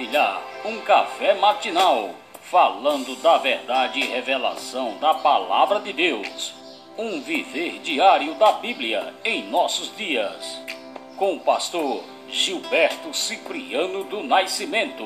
Compartilhar um café matinal, falando da verdade e revelação da Palavra de Deus. Um viver diário da Bíblia em nossos dias. Com o pastor Gilberto Cipriano do Nascimento.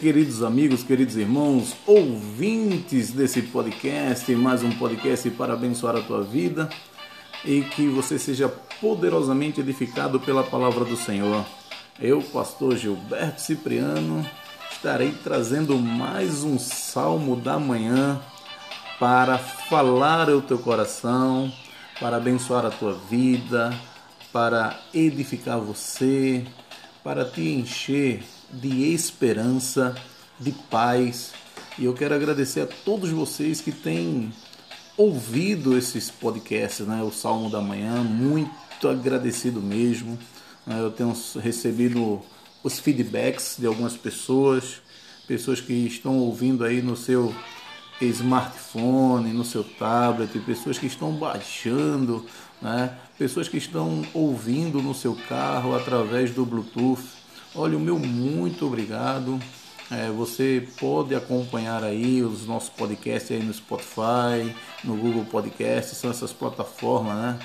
Queridos amigos, queridos irmãos, ouvintes desse podcast, mais um podcast para abençoar a tua vida e que você seja poderosamente edificado pela palavra do Senhor. Eu, pastor Gilberto Cipriano, estarei trazendo mais um salmo da manhã para falar ao teu coração, para abençoar a tua vida, para edificar você, para te encher de esperança, de paz. E eu quero agradecer a todos vocês que têm ouvido esses podcasts, né? O Salmo da Manhã, muito agradecido mesmo. né? Eu tenho recebido os feedbacks de algumas pessoas, pessoas que estão ouvindo aí no seu smartphone, no seu tablet, pessoas que estão baixando, né? pessoas que estão ouvindo no seu carro através do Bluetooth. Olha, o meu muito obrigado. É, você pode acompanhar aí os nossos podcasts aí no Spotify, no Google Podcast, são essas plataformas né,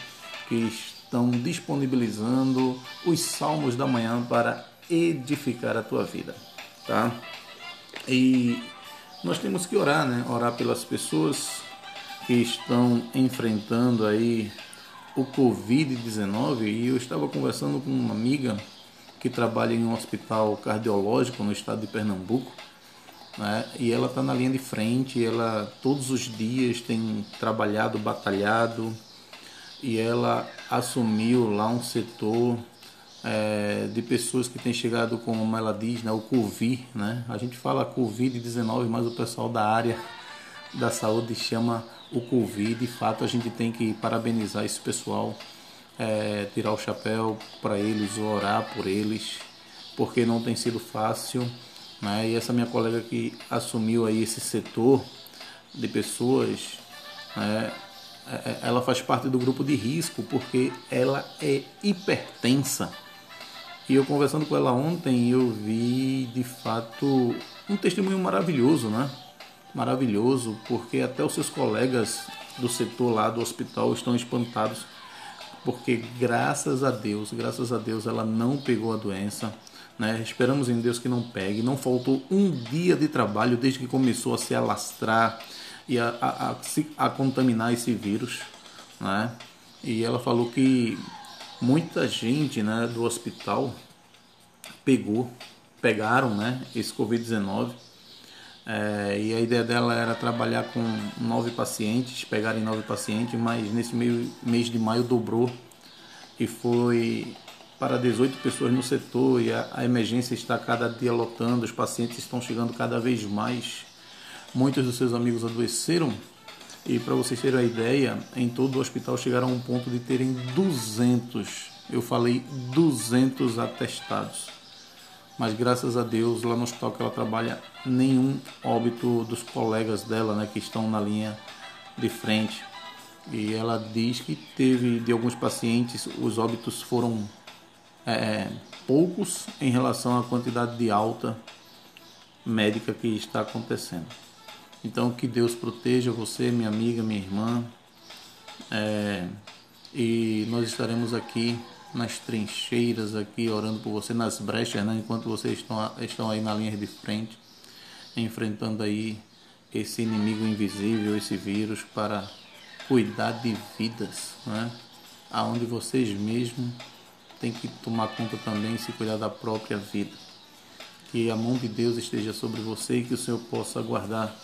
que estão disponibilizando os salmos da manhã para edificar a tua vida, tá? E nós temos que orar, né? Orar pelas pessoas que estão enfrentando aí o Covid-19 e eu estava conversando com uma amiga que trabalha em um hospital cardiológico no estado de Pernambuco, né? E ela está na linha de frente, ela todos os dias tem trabalhado, batalhado e ela assumiu lá um setor é, de pessoas que têm chegado, como ela diz, né, o Covid, né? A gente fala Covid-19, mas o pessoal da área da saúde chama o Covid. De fato, a gente tem que parabenizar esse pessoal, é, tirar o chapéu para eles, orar por eles, porque não tem sido fácil. Né? E essa minha colega que assumiu aí esse setor de pessoas, né, é, ela faz parte do grupo de risco, porque ela é hipertensa. E eu conversando com ela ontem, eu vi de fato um testemunho maravilhoso, né? Maravilhoso, porque até os seus colegas do setor lá do hospital estão espantados, porque graças a Deus, graças a Deus ela não pegou a doença, né? Esperamos em Deus que não pegue. Não faltou um dia de trabalho desde que começou a se alastrar e a, a, a, a contaminar esse vírus, né? E ela falou que muita gente, né, do hospital pegou, pegaram, né, esse Covid-19. É, e a ideia dela era trabalhar com nove pacientes, pegarem nove pacientes, mas nesse meio, mês de maio dobrou e foi para 18 pessoas no setor e a, a emergência está cada dia lotando, os pacientes estão chegando cada vez mais. Muitos dos seus amigos adoeceram e para vocês terem uma ideia, em todo o hospital chegaram a um ponto de terem 200, eu falei 200 atestados. Mas graças a Deus, lá no hospital que ela trabalha, nenhum óbito dos colegas dela, né, que estão na linha de frente. E ela diz que teve de alguns pacientes, os óbitos foram é, poucos em relação à quantidade de alta médica que está acontecendo. Então que Deus proteja você, minha amiga, minha irmã. É, e nós estaremos aqui nas trincheiras, aqui orando por você, nas brechas, né? enquanto vocês estão, estão aí na linha de frente, enfrentando aí esse inimigo invisível, esse vírus, para cuidar de vidas, né? aonde vocês mesmos têm que tomar conta também se cuidar da própria vida. Que a mão de Deus esteja sobre você e que o Senhor possa guardar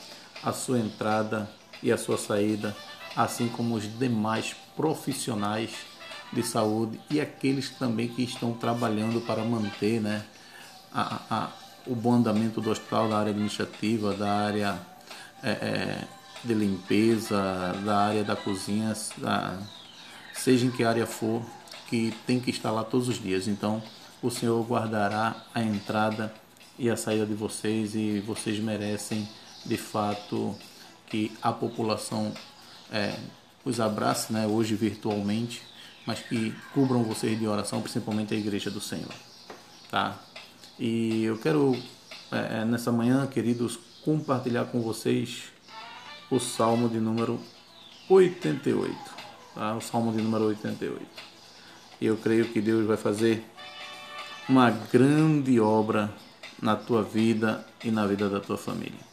a sua entrada e a sua saída, assim como os demais profissionais de saúde e aqueles também que estão trabalhando para manter né, a, a, o bom andamento do hospital, da área administrativa, da área é, é, de limpeza, da área da cozinha, da, seja em que área for, que tem que estar lá todos os dias. Então, o Senhor guardará a entrada e a saída de vocês e vocês merecem, de fato, que a população é, os abrace, né, hoje virtualmente, mas que cubram vocês de oração, principalmente a Igreja do Senhor. Tá? E eu quero, é, é nessa manhã, queridos, compartilhar com vocês o Salmo de número 88. Tá? O Salmo de número 88. E eu creio que Deus vai fazer uma grande obra na tua vida e na vida da tua família.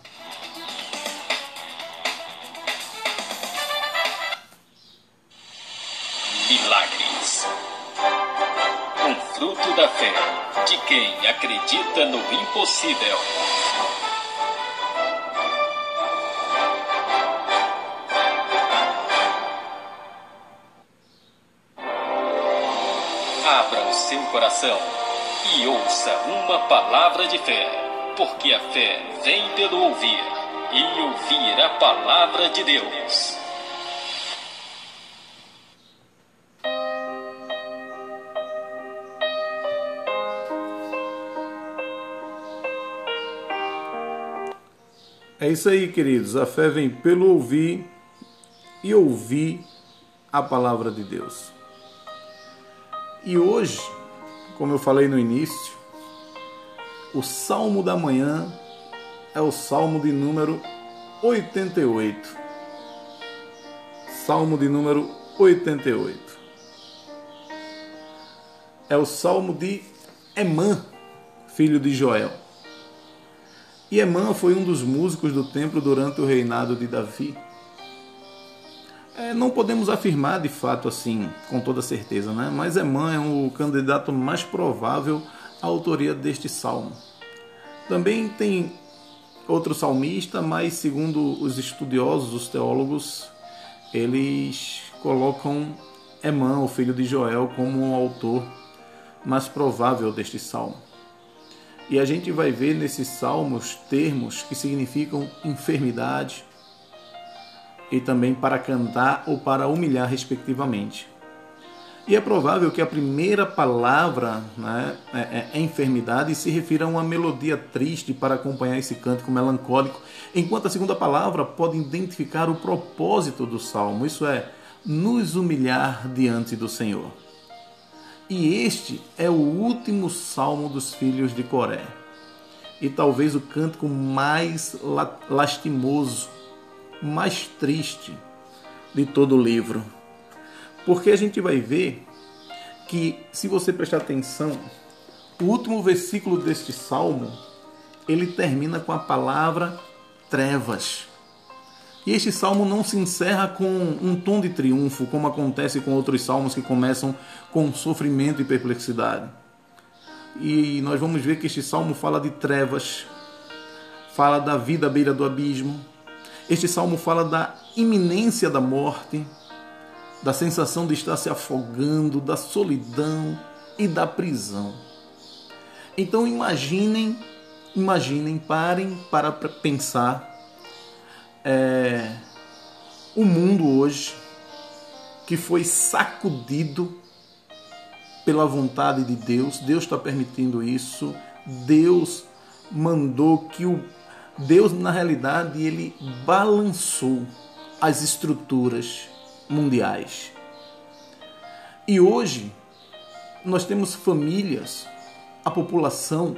De quem acredita no impossível. Abra o seu coração e ouça uma palavra de fé, porque a fé vem pelo ouvir e ouvir a palavra de Deus. É isso aí, queridos. A fé vem pelo ouvir e ouvir a palavra de Deus. E hoje, como eu falei no início, o salmo da manhã é o salmo de número 88. Salmo de número 88. É o salmo de Emã, filho de Joel. E Emã foi um dos músicos do templo durante o reinado de Davi. É, não podemos afirmar de fato assim, com toda certeza, né? mas Emã é o candidato mais provável à autoria deste salmo. Também tem outro salmista, mas segundo os estudiosos, os teólogos, eles colocam Emã, o filho de Joel, como o autor mais provável deste salmo. E a gente vai ver nesses salmos termos que significam enfermidade e também para cantar ou para humilhar, respectivamente. E é provável que a primeira palavra, né, é, é, é enfermidade, se refira a uma melodia triste para acompanhar esse cântico melancólico, enquanto a segunda palavra pode identificar o propósito do salmo, isso é, nos humilhar diante do Senhor. E este é o último salmo dos filhos de Coré. E talvez o cântico mais lastimoso, mais triste de todo o livro. Porque a gente vai ver que, se você prestar atenção, o último versículo deste salmo, ele termina com a palavra trevas. E este salmo não se encerra com um tom de triunfo, como acontece com outros salmos que começam com sofrimento e perplexidade. E nós vamos ver que este salmo fala de trevas, fala da vida à beira do abismo. Este salmo fala da iminência da morte, da sensação de estar se afogando, da solidão e da prisão. Então imaginem, imaginem, parem para pensar é, o mundo hoje que foi sacudido pela vontade de Deus, Deus está permitindo isso, Deus mandou que o Deus na realidade ele balançou as estruturas mundiais. E hoje nós temos famílias, a população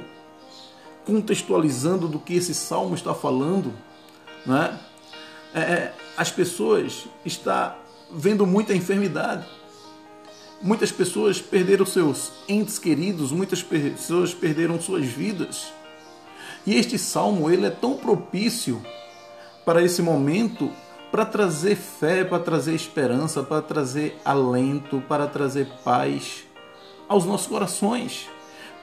contextualizando do que esse salmo está falando, né? É, é as pessoas estão vendo muita enfermidade. Muitas pessoas perderam seus entes queridos, muitas pessoas perderam suas vidas. E este salmo ele é tão propício para esse momento, para trazer fé, para trazer esperança, para trazer alento, para trazer paz aos nossos corações.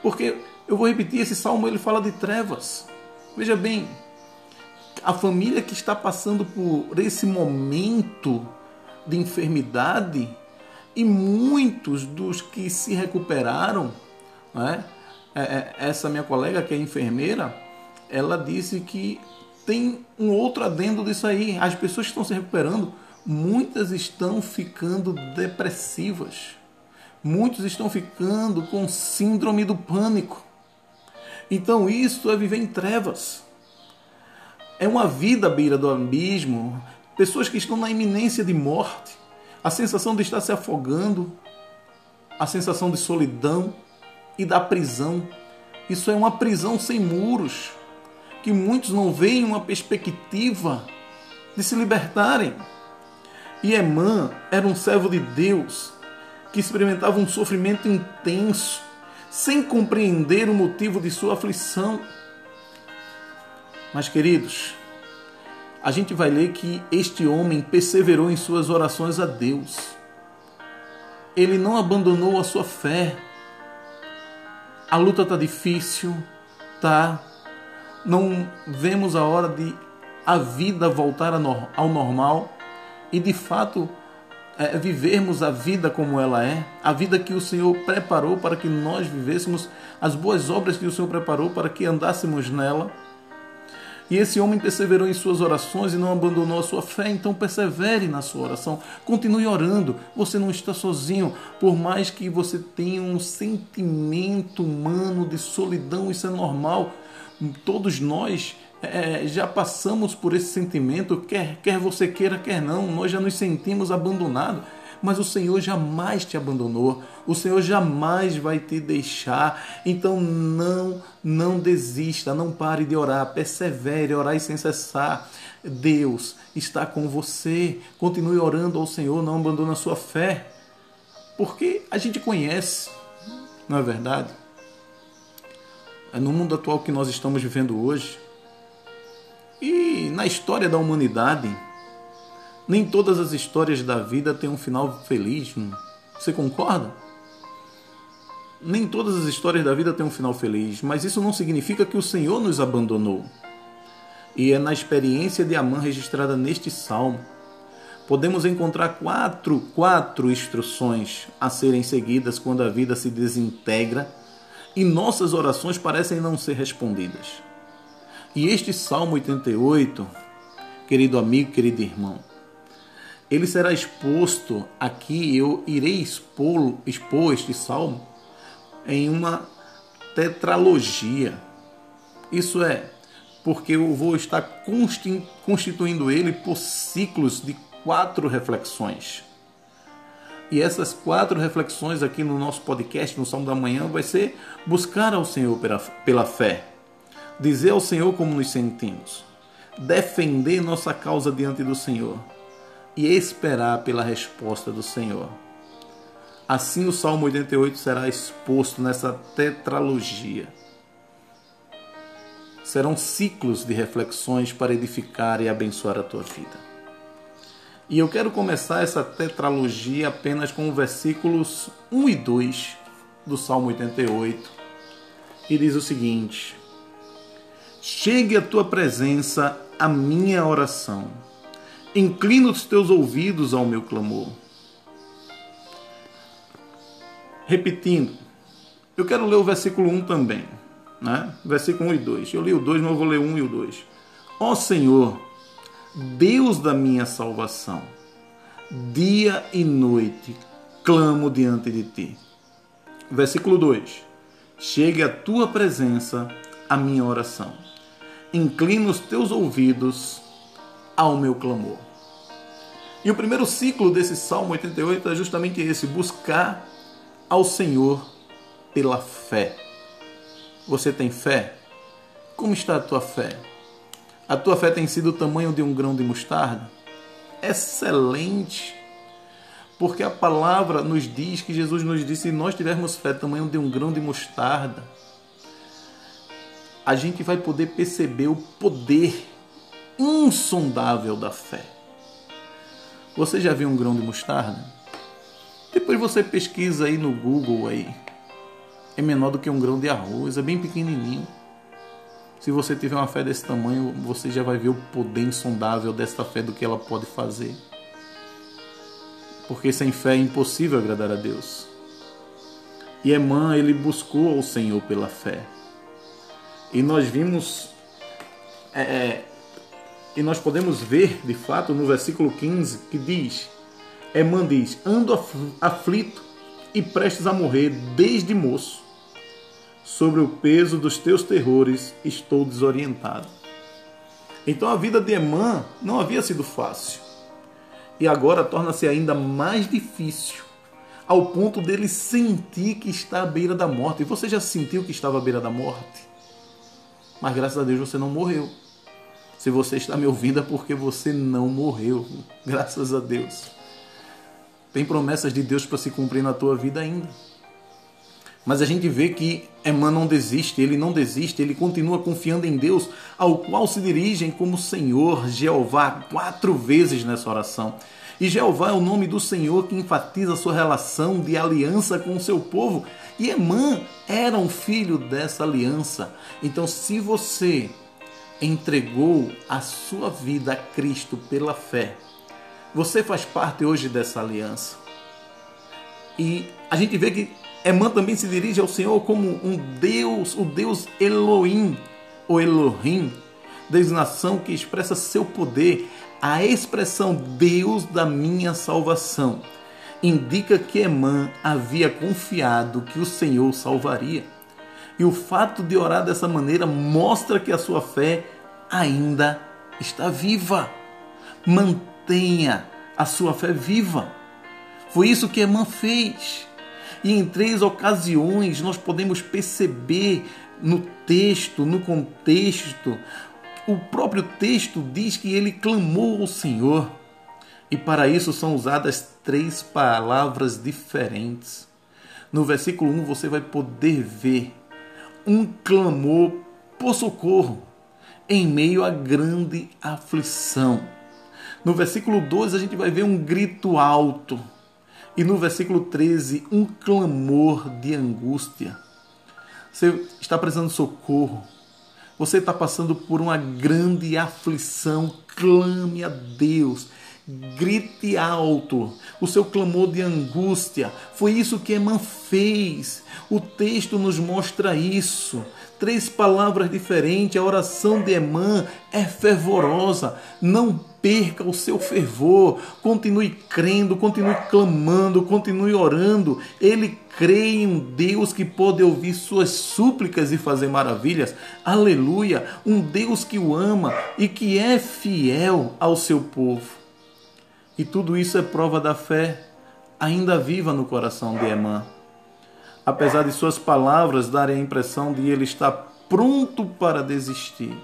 Porque eu vou repetir, esse salmo ele fala de trevas. Veja bem, a família que está passando por esse momento de enfermidade e muitos dos que se recuperaram né, é, é, essa minha colega que é enfermeira, ela disse que tem um outro adendo disso aí. As pessoas que estão se recuperando, muitas estão ficando depressivas. Muitos estão ficando com síndrome do pânico. Então isso é viver em trevas. É uma vida à beira do abismo. Pessoas que estão na iminência de morte. A sensação de estar se afogando. A sensação de solidão e da prisão. Isso é uma prisão sem muros. Que muitos não veem uma perspectiva de se libertarem. E Emã era um servo de Deus que experimentava um sofrimento intenso, sem compreender o motivo de sua aflição. Mas, queridos, a gente vai ler que este homem perseverou em suas orações a Deus. Ele não abandonou a sua fé. A luta está difícil, tá? Não vemos a hora de a vida voltar ao normal e de fato é, vivermos a vida como ela é, a vida que o Senhor preparou para que nós vivêssemos, as boas obras que o Senhor preparou para que andássemos nela. E esse homem perseverou em suas orações e não abandonou a sua fé, então persevere na sua oração, continue orando. Você não está sozinho, por mais que você tenha um sentimento humano de solidão, isso é normal. Todos nós é, já passamos por esse sentimento, quer, quer você queira, quer não, nós já nos sentimos abandonados. Mas o Senhor jamais te abandonou, o Senhor jamais vai te deixar. Então não, não desista, não pare de orar, persevere, orar sem cessar. Deus está com você. Continue orando ao Senhor, não abandone a sua fé. Porque a gente conhece, não é verdade? É no mundo atual que nós estamos vivendo hoje, e na história da humanidade, nem todas as histórias da vida têm um final feliz. Você concorda? Nem todas as histórias da vida têm um final feliz, mas isso não significa que o Senhor nos abandonou. E é na experiência de Amã registrada neste salmo, podemos encontrar quatro, quatro instruções a serem seguidas quando a vida se desintegra e nossas orações parecem não ser respondidas. E este Salmo 88, querido amigo, querido irmão, ele será exposto aqui, eu irei expor, expor este salmo em uma tetralogia. Isso é, porque eu vou estar constituindo ele por ciclos de quatro reflexões. E essas quatro reflexões aqui no nosso podcast, no Salmo da Manhã, vai ser buscar ao Senhor pela, pela fé dizer ao Senhor como nos sentimos, defender nossa causa diante do Senhor e esperar pela resposta do Senhor. Assim o Salmo 88 será exposto nessa tetralogia. Serão ciclos de reflexões para edificar e abençoar a tua vida. E eu quero começar essa tetralogia apenas com os versículos 1 e 2 do Salmo 88. E diz o seguinte: Chegue à tua presença a minha oração. Inclina os teus ouvidos ao meu clamor. Repetindo, eu quero ler o versículo 1 também. Né? Versículo 1 e 2. Eu li o 2, mas eu vou ler o 1 e o 2. Ó Senhor, Deus da minha salvação, dia e noite clamo diante de ti. Versículo 2. Chegue à tua presença a minha oração inclina os teus ouvidos ao meu clamor. E o primeiro ciclo desse Salmo 88 é justamente esse: buscar ao Senhor pela fé. Você tem fé? Como está a tua fé? A tua fé tem sido o tamanho de um grão de mostarda? Excelente! Porque a palavra nos diz que Jesus nos disse: se nós tivermos fé tamanho de um grão de mostarda, a gente vai poder perceber o poder insondável da fé. Você já viu um grão de mostarda? Depois você pesquisa aí no Google aí. É menor do que um grão de arroz, é bem pequenininho. Se você tiver uma fé desse tamanho, você já vai ver o poder insondável desta fé do que ela pode fazer. Porque sem fé é impossível agradar a Deus. E Emã, ele buscou ao Senhor pela fé. E nós vimos, é, é e nós podemos ver, de fato, no versículo 15, que diz: Emã diz: Ando aflito e prestes a morrer desde moço. Sobre o peso dos teus terrores estou desorientado. Então a vida de Emã não havia sido fácil. E agora torna-se ainda mais difícil, ao ponto dele sentir que está à beira da morte. E você já sentiu que estava à beira da morte? Mas graças a Deus você não morreu. Se você está me ouvindo é porque você não morreu. Graças a Deus. Tem promessas de Deus para se cumprir na tua vida ainda. Mas a gente vê que Emã não desiste, ele não desiste, ele continua confiando em Deus, ao qual se dirigem como Senhor Jeová quatro vezes nessa oração. E Jeová é o nome do Senhor que enfatiza sua relação de aliança com o seu povo. E Emã era um filho dessa aliança. Então, se você entregou a sua vida a Cristo pela fé, você faz parte hoje dessa aliança. E a gente vê que Emã também se dirige ao Senhor como um Deus, o Deus Elohim, ou Elohim, designação que expressa seu poder, a expressão Deus da minha salvação. Indica que Emã havia confiado que o Senhor salvaria. E o fato de orar dessa maneira mostra que a sua fé ainda está viva. Mantenha a sua fé viva. Foi isso que Emã fez. E em três ocasiões nós podemos perceber no texto, no contexto, o próprio texto diz que ele clamou ao Senhor. E para isso são usadas três palavras diferentes. No versículo 1 você vai poder ver um clamor por socorro em meio à grande aflição. No versículo 2 a gente vai ver um grito alto. E no versículo 13, um clamor de angústia. Você está precisando de socorro. Você está passando por uma grande aflição. Clame a Deus. Grite alto o seu clamor de angústia. Foi isso que Emã fez. O texto nos mostra isso três palavras diferentes. A oração de Emã é fervorosa. Não perca o seu fervor. Continue crendo, continue clamando, continue orando. Ele crê em um Deus que pode ouvir suas súplicas e fazer maravilhas. Aleluia! Um Deus que o ama e que é fiel ao seu povo. E tudo isso é prova da fé ainda viva no coração de Emã apesar de suas palavras darem a impressão de ele estar pronto para desistir.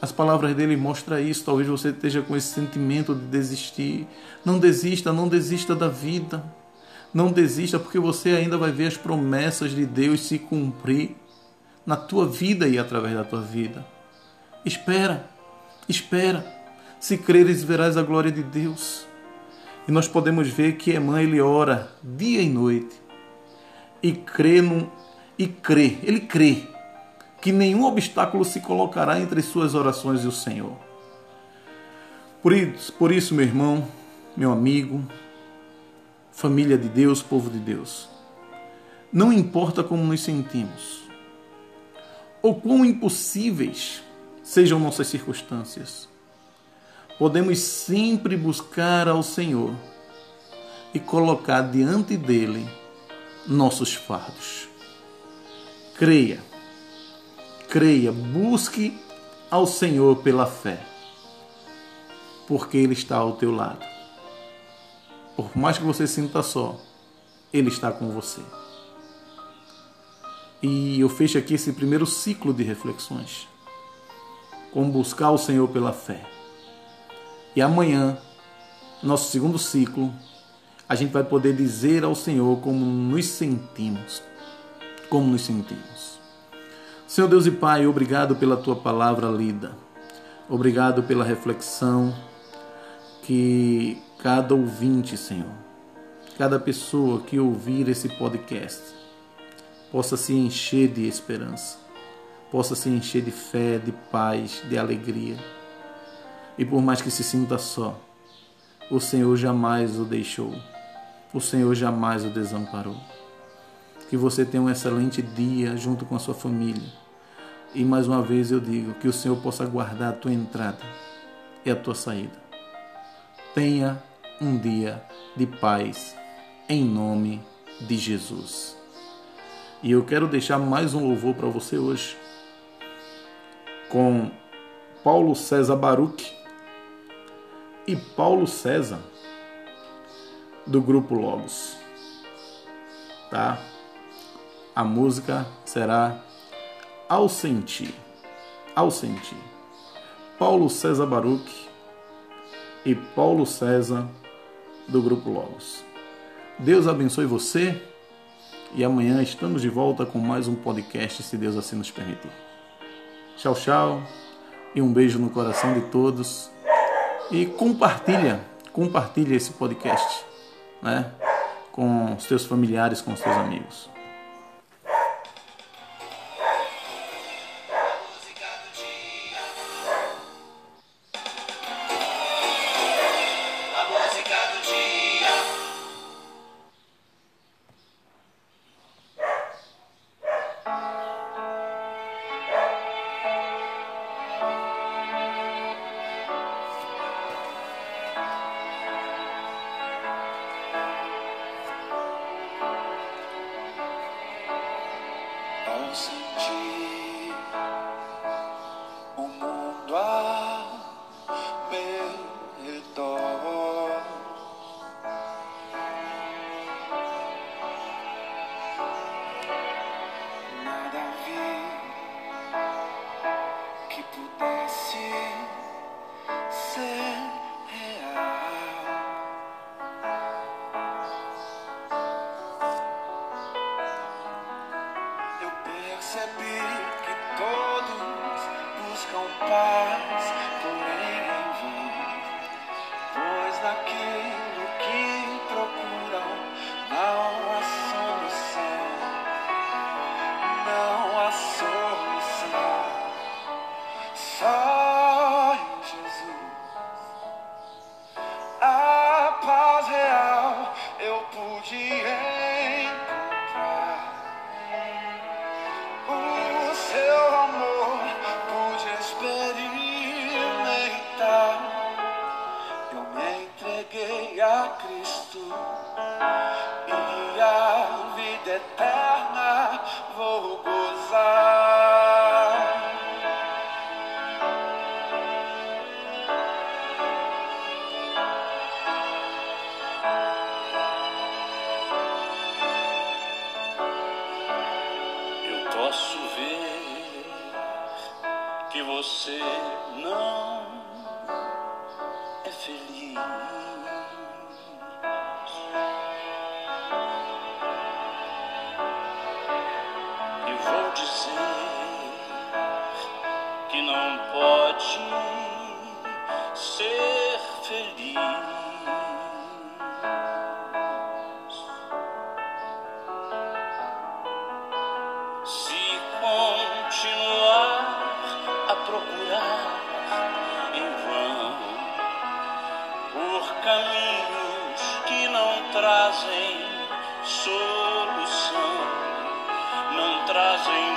As palavras dele mostram isso. Talvez você esteja com esse sentimento de desistir. Não desista, não desista da vida. Não desista, porque você ainda vai ver as promessas de Deus se cumprir na tua vida e através da tua vida. Espera, espera. Se creres, verás a glória de Deus. E nós podemos ver que Emã ele ora dia e noite e crê num, e crê, ele crê que nenhum obstáculo se colocará entre suas orações e o Senhor. Por isso, por isso, meu irmão, meu amigo, família de Deus, povo de Deus, não importa como nos sentimos, ou quão impossíveis sejam nossas circunstâncias, podemos sempre buscar ao Senhor e colocar diante dele nossos fardos. Creia, creia, busque ao Senhor pela fé, porque Ele está ao teu lado. Por mais que você sinta só, Ele está com você. E eu fecho aqui esse primeiro ciclo de reflexões com buscar o Senhor pela fé. E amanhã, nosso segundo ciclo, a gente vai poder dizer ao Senhor como nos sentimos. Como nos sentimos. Senhor Deus e Pai, obrigado pela tua palavra lida. Obrigado pela reflexão que cada ouvinte, Senhor, cada pessoa que ouvir esse podcast possa se encher de esperança, possa se encher de fé, de paz, de alegria. E por mais que se sinta só, o Senhor jamais o deixou o Senhor jamais o desamparou. Que você tenha um excelente dia junto com a sua família. E mais uma vez eu digo que o Senhor possa guardar a tua entrada e a tua saída. Tenha um dia de paz em nome de Jesus. E eu quero deixar mais um louvor para você hoje com Paulo César Baruch e Paulo César do grupo Logos. Tá? A música será Ao Sentir. Ao Sentir. Paulo César Baruch e Paulo César do grupo Logos. Deus abençoe você e amanhã estamos de volta com mais um podcast, se Deus assim nos permitir. Tchau, tchau e um beijo no coração de todos e compartilha, compartilha esse podcast, né, com os teus familiares, com os teus amigos. Você solução, não trazem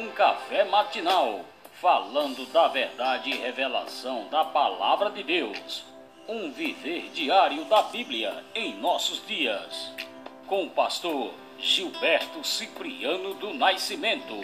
um café matinal, falando da verdade e revelação da Palavra de Deus. Um viver diário da Bíblia em nossos dias. Com o pastor Gilberto Cipriano do Nascimento.